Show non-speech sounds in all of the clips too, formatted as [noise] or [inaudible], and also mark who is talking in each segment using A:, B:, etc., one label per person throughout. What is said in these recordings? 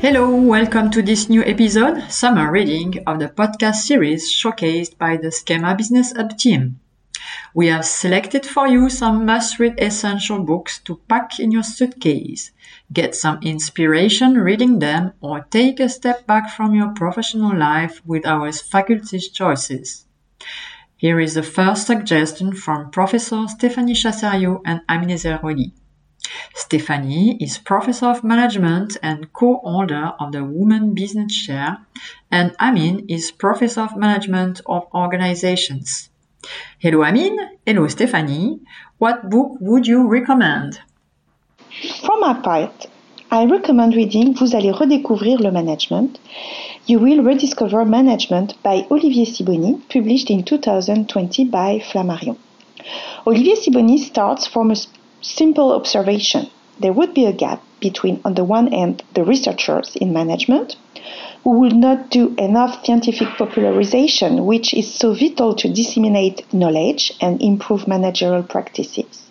A: Hello, welcome to this new episode, summer reading of the podcast series showcased by the SKEMA Business Hub team. We have selected for you some must read essential books to pack in your suitcase. Get some inspiration reading them or take a step back from your professional life with our faculty's choices. Here is the first suggestion from Professor Stéphanie Chasserio and Amine Rodi. Stephanie is Professor of Management and co-holder of the Women Business Chair, and Amin is Professor of Management of Organizations. Hello Amin, hello Stephanie. What book would you recommend?
B: For my part, I recommend reading Vous allez redécouvrir le management. You will rediscover management by Olivier Sibony, published in 2020 by Flammarion. Olivier Sibony starts from a simple observation. There would be a gap between, on the one hand, the researchers in management, who will not do enough scientific popularization, which is so vital to disseminate knowledge and improve managerial practices.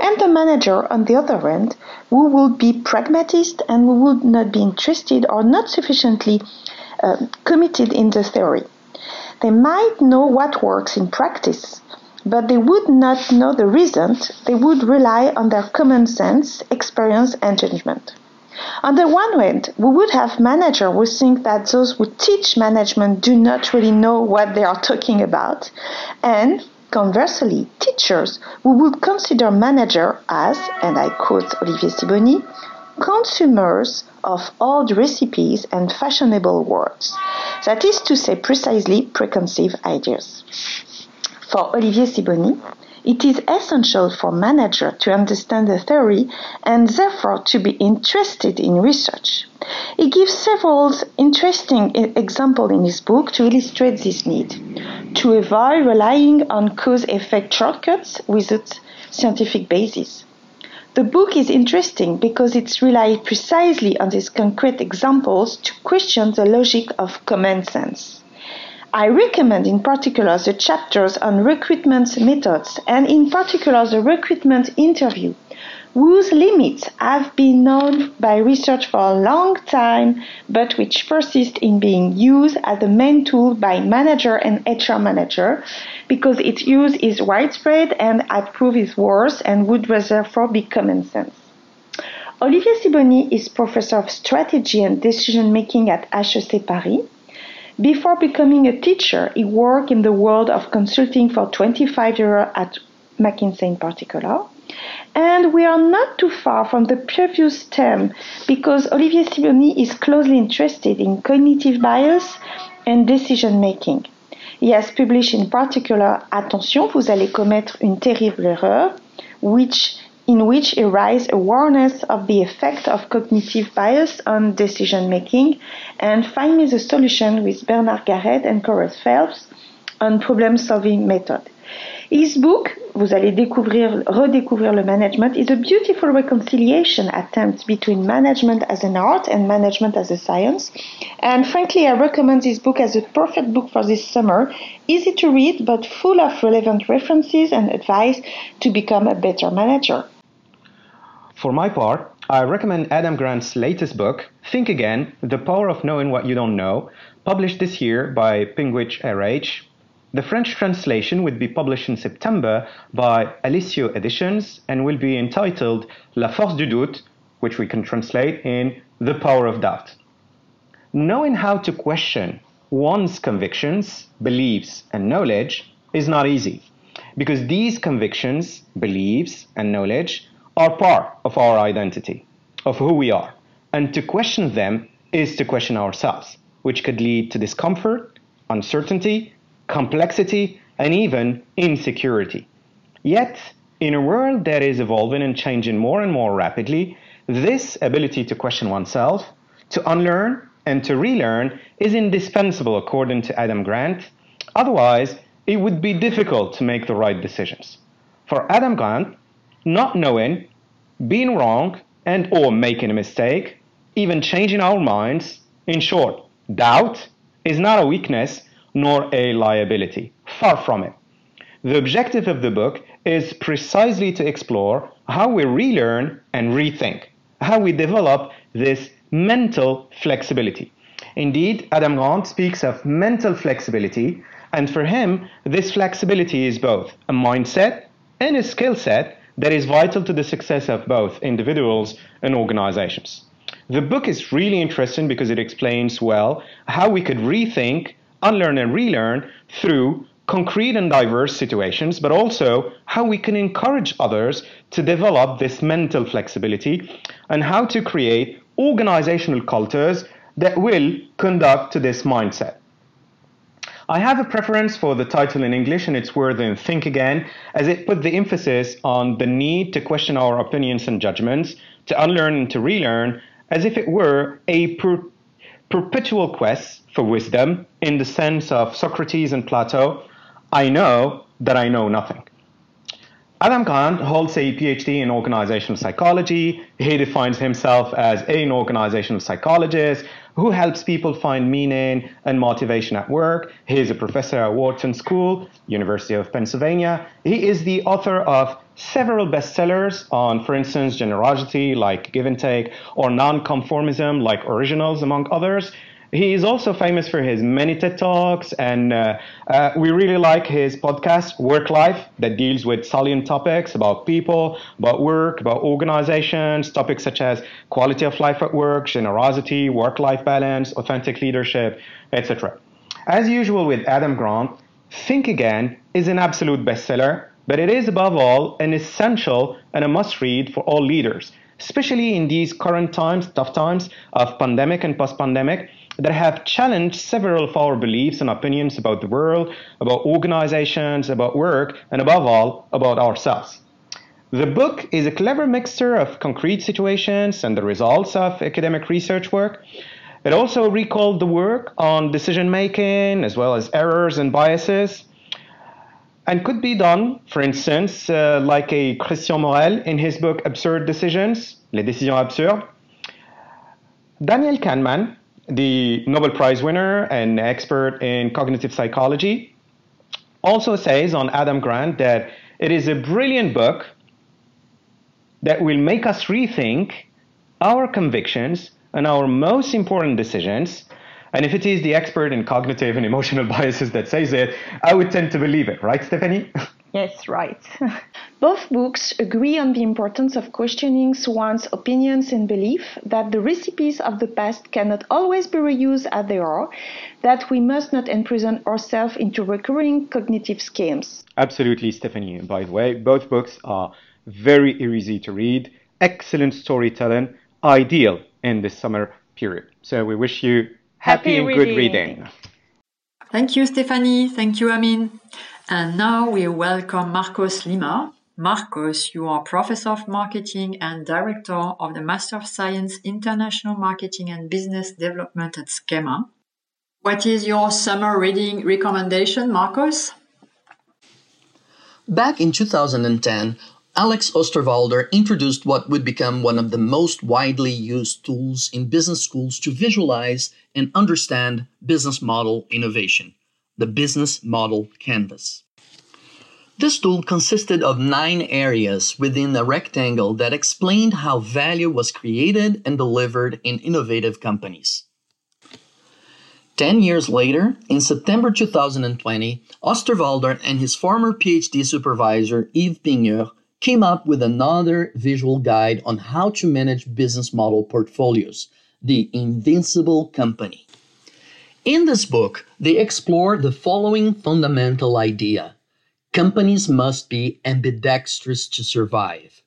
B: And the manager, on the other hand, who will be pragmatist and who would not be interested or not sufficiently uh, committed in the theory. They might know what works in practice, but they would not know the reasons, they would rely on their common sense, experience, and judgment. On the one hand, we would have managers who think that those who teach management do not really know what they are talking about, and conversely, teachers who would consider manager as, and I quote Olivier Sibony, consumers of old recipes and fashionable words. That is to say, precisely preconceived ideas. For Olivier Sibony, it is essential for manager to understand the theory and therefore to be interested in research. He gives several interesting examples in his book to illustrate this need. To avoid relying on cause-effect shortcuts without scientific basis. The book is interesting because it relies precisely on these concrete examples to question the logic of common sense. I recommend in particular the chapters on recruitment methods and in particular the recruitment interview, whose limits have been known by research for a long time, but which persist in being used as the main tool by manager and HR manager because its use is widespread and approve is worse and would therefore be common sense. Olivier Sibony is professor of strategy and decision making at HEC Paris before becoming a teacher, he worked in the world of consulting for 25 years at McKinsey in particular. And we are not too far from the previous term because Olivier Sibony is closely interested in cognitive bias and decision making. He has published in particular Attention, vous allez commettre une terrible erreur, which in which arise awareness of the effect of cognitive bias on decision making, and Find Me the Solution with Bernard Garrette and Corey Phelps on problem solving method. His book, vous allez découvrir, redécouvrir le management, is a beautiful reconciliation attempt between management as an art and management as a science. And frankly, I recommend this book as a perfect book for this summer. Easy to read, but full of relevant references and advice to become a better manager.
C: For my part, I recommend Adam Grant's latest book, Think Again The Power of Knowing What You Don't Know, published this year by Penguin RH. The French translation will be published in September by Alisio Editions and will be entitled La Force du Doute, which we can translate in The Power of Doubt. Knowing how to question one's convictions, beliefs, and knowledge is not easy because these convictions, beliefs, and knowledge are part of our identity, of who we are. And to question them is to question ourselves, which could lead to discomfort, uncertainty, complexity, and even insecurity. Yet, in a world that is evolving and changing more and more rapidly, this ability to question oneself, to unlearn, and to relearn is indispensable according to Adam Grant. Otherwise, it would be difficult to make the right decisions. For Adam Grant, not knowing, being wrong, and or making a mistake, even changing our minds, in short, doubt is not a weakness nor a liability. Far from it. The objective of the book is precisely to explore how we relearn and rethink, how we develop this mental flexibility. Indeed, Adam Grant speaks of mental flexibility, and for him, this flexibility is both a mindset and a skill set that is vital to the success of both individuals and organizations. The book is really interesting because it explains well how we could rethink, unlearn, and relearn through concrete and diverse situations, but also how we can encourage others to develop this mental flexibility and how to create organizational cultures that will conduct to this mindset. I have a preference for the title in English, and it's worth in Think Again, as it put the emphasis on the need to question our opinions and judgments, to unlearn and to relearn, as if it were a per- perpetual quest for wisdom in the sense of Socrates and Plato I know that I know nothing. Adam Grant holds a PhD in organizational psychology. He defines himself as an organizational psychologist who helps people find meaning and motivation at work. He is a professor at Wharton School, University of Pennsylvania. He is the author of several bestsellers on, for instance, generosity, like Give and Take, or nonconformism, like Originals, among others. He is also famous for his many TED Talks, and uh, uh, we really like his podcast, Work Life, that deals with salient topics about people, about work, about organizations, topics such as quality of life at work, generosity, work life balance, authentic leadership, etc. As usual with Adam Grant, Think Again is an absolute bestseller, but it is above all an essential and a must read for all leaders, especially in these current times, tough times of pandemic and post pandemic that have challenged several of our beliefs and opinions about the world, about organizations, about work, and above all, about ourselves. The book is a clever mixture of concrete situations and the results of academic research work. It also recalled the work on decision making as well as errors and biases and could be done, for instance, uh, like a Christian Morel in his book Absurd Decisions, Les Décisions Absurdes. Daniel Kahneman the Nobel Prize winner and expert in cognitive psychology, also says on Adam Grant that it is a brilliant book that will make us rethink our convictions and our most important decisions. And if it is the expert in cognitive and emotional [laughs] biases that says it, I would tend to believe it, right, Stephanie? [laughs]
B: Yes, right. [laughs] Both books agree on the importance of questioning one's opinions and belief, that the recipes of the past cannot always be reused as they are, that we must not imprison ourselves into recurring cognitive schemes.
C: Absolutely, Stephanie. By the way, both books are very easy to read, excellent storytelling, ideal in this summer period. So we wish you happy, happy and reading. good reading.
A: Thank you, Stephanie. Thank you, Amin. And now we welcome Marcos Lima. Marcos, you are Professor of Marketing and Director of the Master of Science International Marketing and Business Development at SKEMA. What is your summer reading recommendation, Marcos?
D: Back in 2010, Alex Osterwalder introduced what would become one of the most widely used tools in business schools to visualize and understand business model innovation the Business Model Canvas. This tool consisted of nine areas within a rectangle that explained how value was created and delivered in innovative companies. Ten years later, in September 2020, Osterwalder and his former PhD supervisor, Yves Pigneur, came up with another visual guide on how to manage business model portfolios, the Invincible Company. In this book, they explore the following fundamental idea companies must be ambidextrous to survive.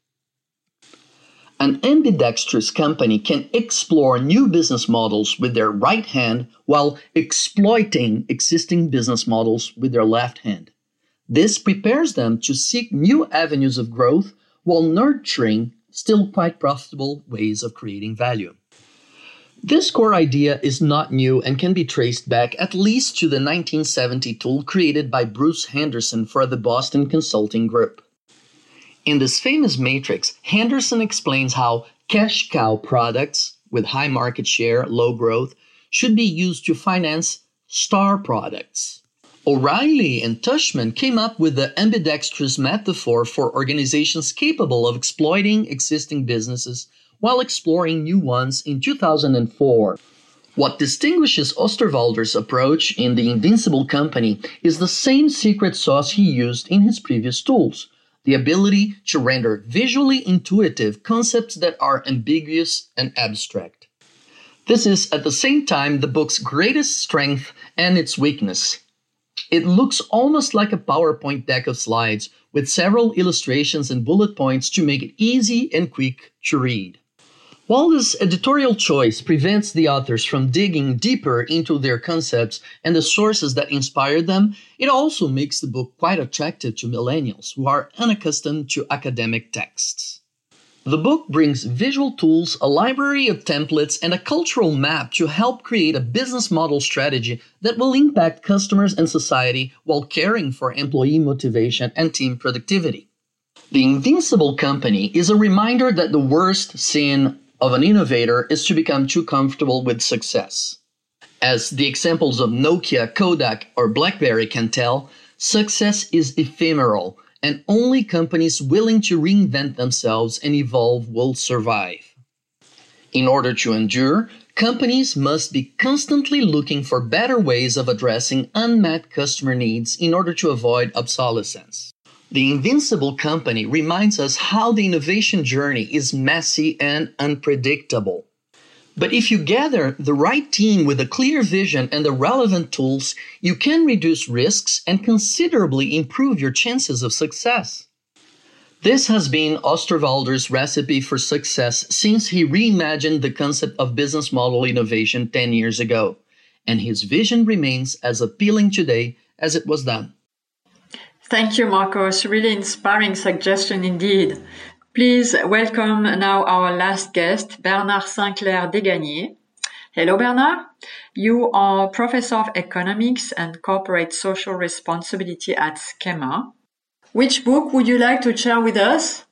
D: An ambidextrous company can explore new business models with their right hand while exploiting existing business models with their left hand. This prepares them to seek new avenues of growth while nurturing still quite profitable ways of creating value. This core idea is not new and can be traced back at least to the 1970 tool created by Bruce Henderson for the Boston Consulting Group. In this famous matrix, Henderson explains how cash cow products with high market share, low growth, should be used to finance star products. O'Reilly and Tushman came up with the ambidextrous metaphor for organizations capable of exploiting existing businesses while exploring new ones in 2004. What distinguishes Osterwalder's approach in The Invincible Company is the same secret sauce he used in his previous tools the ability to render visually intuitive concepts that are ambiguous and abstract. This is at the same time the book's greatest strength and its weakness. It looks almost like a PowerPoint deck of slides with several illustrations and bullet points to make it easy and quick to read. While this editorial choice prevents the authors from digging deeper into their concepts and the sources that inspired them, it also makes the book quite attractive to millennials who are unaccustomed to academic texts. The book brings visual tools, a library of templates, and a cultural map to help create a business model strategy that will impact customers and society while caring for employee motivation and team productivity. The Invincible Company is a reminder that the worst sin of an innovator is to become too comfortable with success. As the examples of Nokia, Kodak, or Blackberry can tell, success is ephemeral, and only companies willing to reinvent themselves and evolve will survive. In order to endure, companies must be constantly looking for better ways of addressing unmet customer needs in order to avoid obsolescence. The Invincible Company reminds us how the innovation journey is messy and unpredictable. But if you gather the right team with a clear vision and the relevant tools, you can reduce risks and considerably improve your chances of success. This has been Osterwalder's recipe for success since he reimagined the concept of business model innovation 10 years ago, and his vision remains as appealing today as it was then.
A: Thank you, Marcos. Really inspiring suggestion indeed. Please welcome now our last guest, Bernard Sinclair Desgagnés. Hello, Bernard. You are Professor of Economics and Corporate Social Responsibility at SKEMA. Which book would you like to share with us?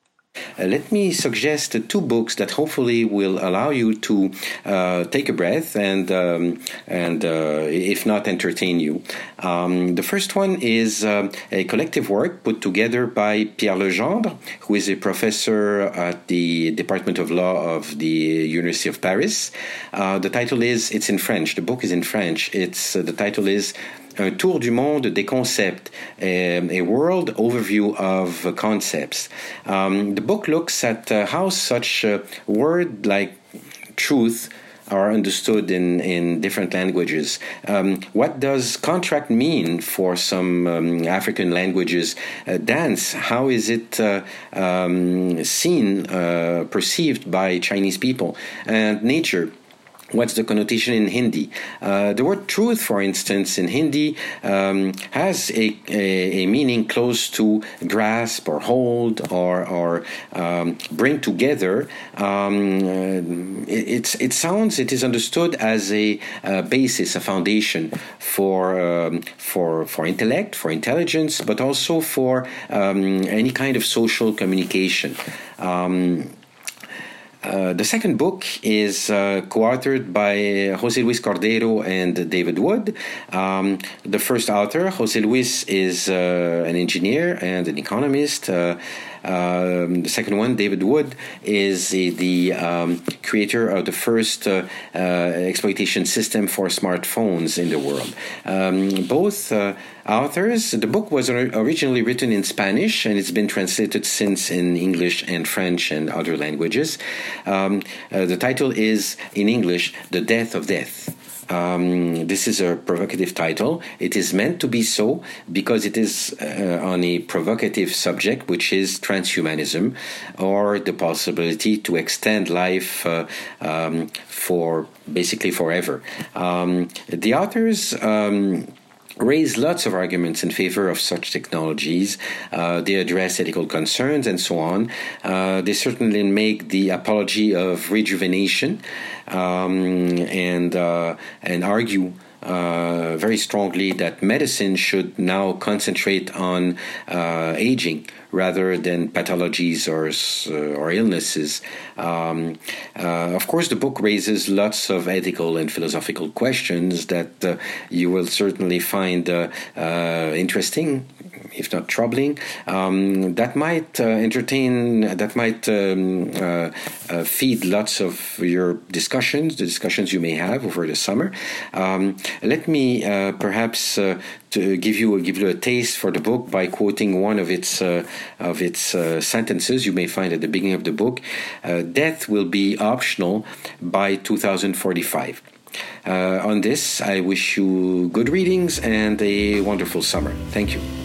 E: Uh, let me suggest two books that hopefully will allow you to uh, take a breath and um, and uh, if not entertain you. Um, the first one is uh, a collective work put together by Pierre Legendre, who is a professor at the Department of Law of the University of Paris. Uh, the title is it's in French. The book is in French. It's uh, the title is un tour du monde des concepts, a world overview of concepts. Um, the book looks at uh, how such a word like truth are understood in, in different languages. Um, what does contract mean for some um, African languages? Uh, dance, how is it uh, um, seen, uh, perceived by Chinese people? And nature, what's the connotation in Hindi? Uh, the word truth, for instance, in Hindi um, has a, a, a, meaning close to grasp or hold or, or um, bring together. Um, uh, it, it sounds, it is understood as a, a basis, a foundation for, um, for, for intellect, for intelligence, but also for um, any kind of social communication. Um, uh, the second book is uh, co-authored by Jose Luis Cordeiro and David Wood. Um, the first author, Jose Luis, is uh, an engineer and an economist. Um, the second one, David Wood, is the, the um, creator of the first uh, uh, exploitation system for smartphones in the world. Um, both uh, authors, the book was originally written in Spanish and it's been translated since in English and French and other languages. Um, uh, the title is in English, The Death of Death. Um, this is a provocative title. It is meant to be so because it is uh, on a provocative subject, which is transhumanism, or the possibility to extend life uh, um, for basically forever. Um, the authors um, raise lots of arguments in favor of such technologies. Uh, they address ethical concerns and so on. Uh, they certainly make the apology of rejuvenation um, and uh, and argue. Uh, very strongly that medicine should now concentrate on uh, aging rather than pathologies or uh, or illnesses. Um, uh, of course, the book raises lots of ethical and philosophical questions that uh, you will certainly find interesting if not troubling, um, that might uh, entertain, that might um, uh, uh, feed lots of your discussions, the discussions you may have over the summer. Um, let me uh, perhaps uh, to give you give you a taste for the book by quoting one of its uh, of its sentences you may find at the beginning of the book. Death will be optional by 2045. Uh, on this, I wish you good readings and a wonderful summer. Thank you.